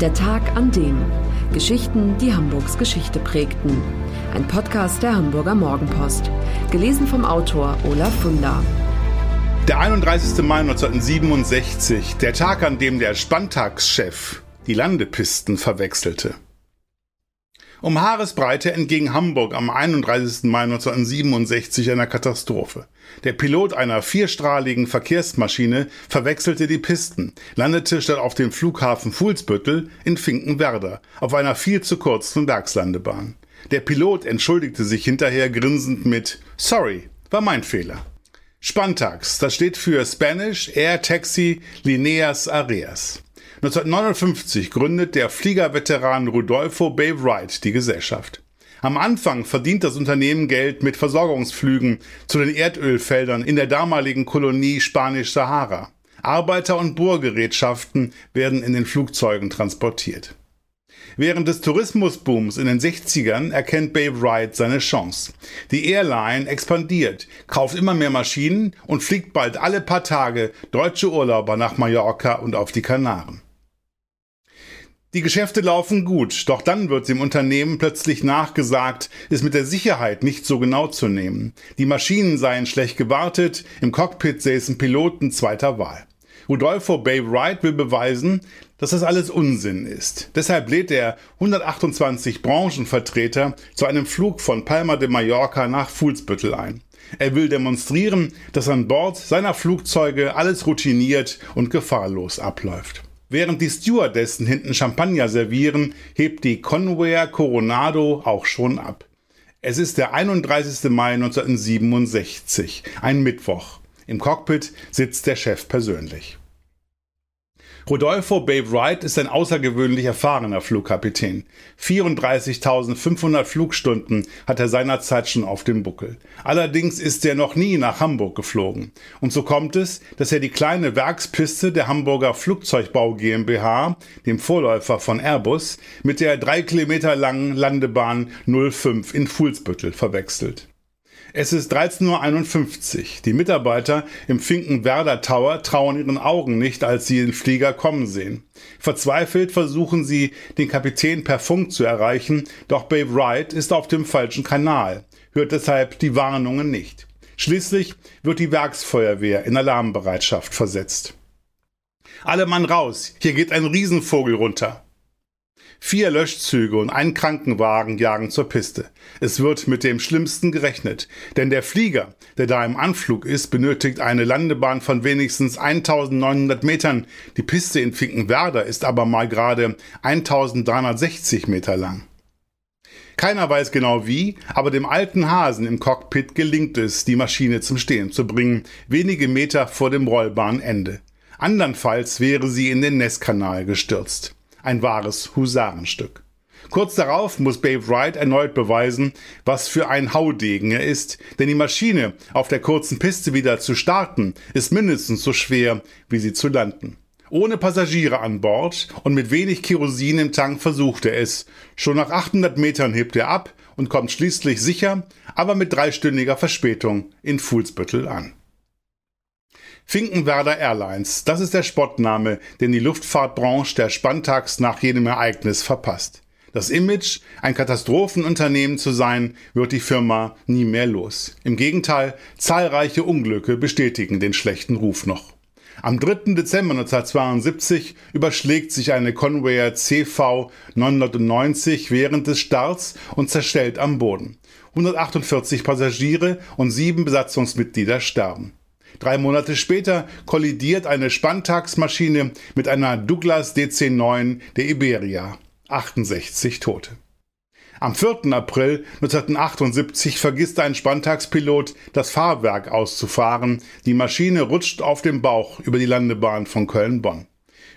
Der Tag an dem. Geschichten, die Hamburgs Geschichte prägten. Ein Podcast der Hamburger Morgenpost. Gelesen vom Autor Olaf Funder. Der 31. Mai 1967, der Tag, an dem der Spantagschef die Landepisten verwechselte. Um Haaresbreite entging Hamburg am 31. Mai 1967 einer Katastrophe. Der Pilot einer vierstrahligen Verkehrsmaschine verwechselte die Pisten, landete statt auf dem Flughafen Fuhlsbüttel in Finkenwerder auf einer viel zu kurzen Werkslandebahn. Der Pilot entschuldigte sich hinterher grinsend mit Sorry, war mein Fehler. Spantax, das steht für Spanish Air Taxi Lineas Areas. 1959 gründet der Fliegerveteran Rudolfo Bay Wright die Gesellschaft. Am Anfang verdient das Unternehmen Geld mit Versorgungsflügen zu den Erdölfeldern in der damaligen Kolonie Spanisch-Sahara. Arbeiter- und Bohrgerätschaften werden in den Flugzeugen transportiert. Während des Tourismusbooms in den 60ern erkennt Babe Wright seine Chance. Die Airline expandiert, kauft immer mehr Maschinen und fliegt bald alle paar Tage deutsche Urlauber nach Mallorca und auf die Kanaren. Die Geschäfte laufen gut, doch dann wird dem Unternehmen plötzlich nachgesagt, es mit der Sicherheit nicht so genau zu nehmen. Die Maschinen seien schlecht gewartet, im Cockpit säßen Piloten zweiter Wahl. Rudolfo Bay Wright will beweisen, dass das alles Unsinn ist. Deshalb lädt er 128 Branchenvertreter zu einem Flug von Palma de Mallorca nach Fuhlsbüttel ein. Er will demonstrieren, dass an Bord seiner Flugzeuge alles routiniert und gefahrlos abläuft. Während die Stewardessen hinten Champagner servieren, hebt die Convair Coronado auch schon ab. Es ist der 31. Mai 1967, ein Mittwoch. Im Cockpit sitzt der Chef persönlich. Rodolfo Babe Wright ist ein außergewöhnlich erfahrener Flugkapitän. 34.500 Flugstunden hat er seinerzeit schon auf dem Buckel. Allerdings ist er noch nie nach Hamburg geflogen. Und so kommt es, dass er die kleine Werkspiste der Hamburger Flugzeugbau GmbH, dem Vorläufer von Airbus, mit der drei Kilometer langen Landebahn 05 in Fuhlsbüttel verwechselt. Es ist 13.51 Uhr. Die Mitarbeiter im Finkenwerder Tower trauen ihren Augen nicht, als sie den Flieger kommen sehen. Verzweifelt versuchen sie, den Kapitän per Funk zu erreichen, doch Babe Wright ist auf dem falschen Kanal, hört deshalb die Warnungen nicht. Schließlich wird die Werksfeuerwehr in Alarmbereitschaft versetzt. Alle Mann raus, hier geht ein Riesenvogel runter. Vier Löschzüge und ein Krankenwagen jagen zur Piste. Es wird mit dem Schlimmsten gerechnet, denn der Flieger, der da im Anflug ist, benötigt eine Landebahn von wenigstens 1900 Metern. Die Piste in Finkenwerder ist aber mal gerade 1360 Meter lang. Keiner weiß genau wie, aber dem alten Hasen im Cockpit gelingt es, die Maschine zum Stehen zu bringen, wenige Meter vor dem Rollbahnende. Andernfalls wäre sie in den Nesskanal gestürzt ein wahres Husarenstück. Kurz darauf muss Babe Wright erneut beweisen, was für ein Haudegen er ist, denn die Maschine auf der kurzen Piste wieder zu starten, ist mindestens so schwer, wie sie zu landen. Ohne Passagiere an Bord und mit wenig Kerosin im Tank versucht er es. Schon nach 800 Metern hebt er ab und kommt schließlich sicher, aber mit dreistündiger Verspätung in Fuhlsbüttel an. Finkenwerder Airlines, das ist der Spottname, den die Luftfahrtbranche der Spantax nach jedem Ereignis verpasst. Das Image, ein Katastrophenunternehmen zu sein, wird die Firma nie mehr los. Im Gegenteil, zahlreiche Unglücke bestätigen den schlechten Ruf noch. Am 3. Dezember 1972 überschlägt sich eine Convair CV 990 während des Starts und zerstellt am Boden. 148 Passagiere und sieben Besatzungsmitglieder sterben. Drei Monate später kollidiert eine Spantax-Maschine mit einer Douglas DC-9 der Iberia. 68 Tote. Am 4. April 1978 vergisst ein Spantax-Pilot, das Fahrwerk auszufahren. Die Maschine rutscht auf dem Bauch über die Landebahn von Köln-Bonn.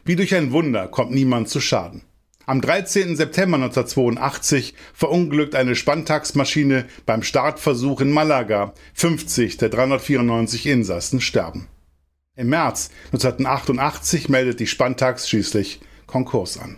Wie durch ein Wunder kommt niemand zu Schaden. Am 13. September 1982 verunglückt eine Spantax-Maschine beim Startversuch in Malaga. 50 der 394 Insassen sterben. Im März 1988 meldet die Spantax schließlich Konkurs an.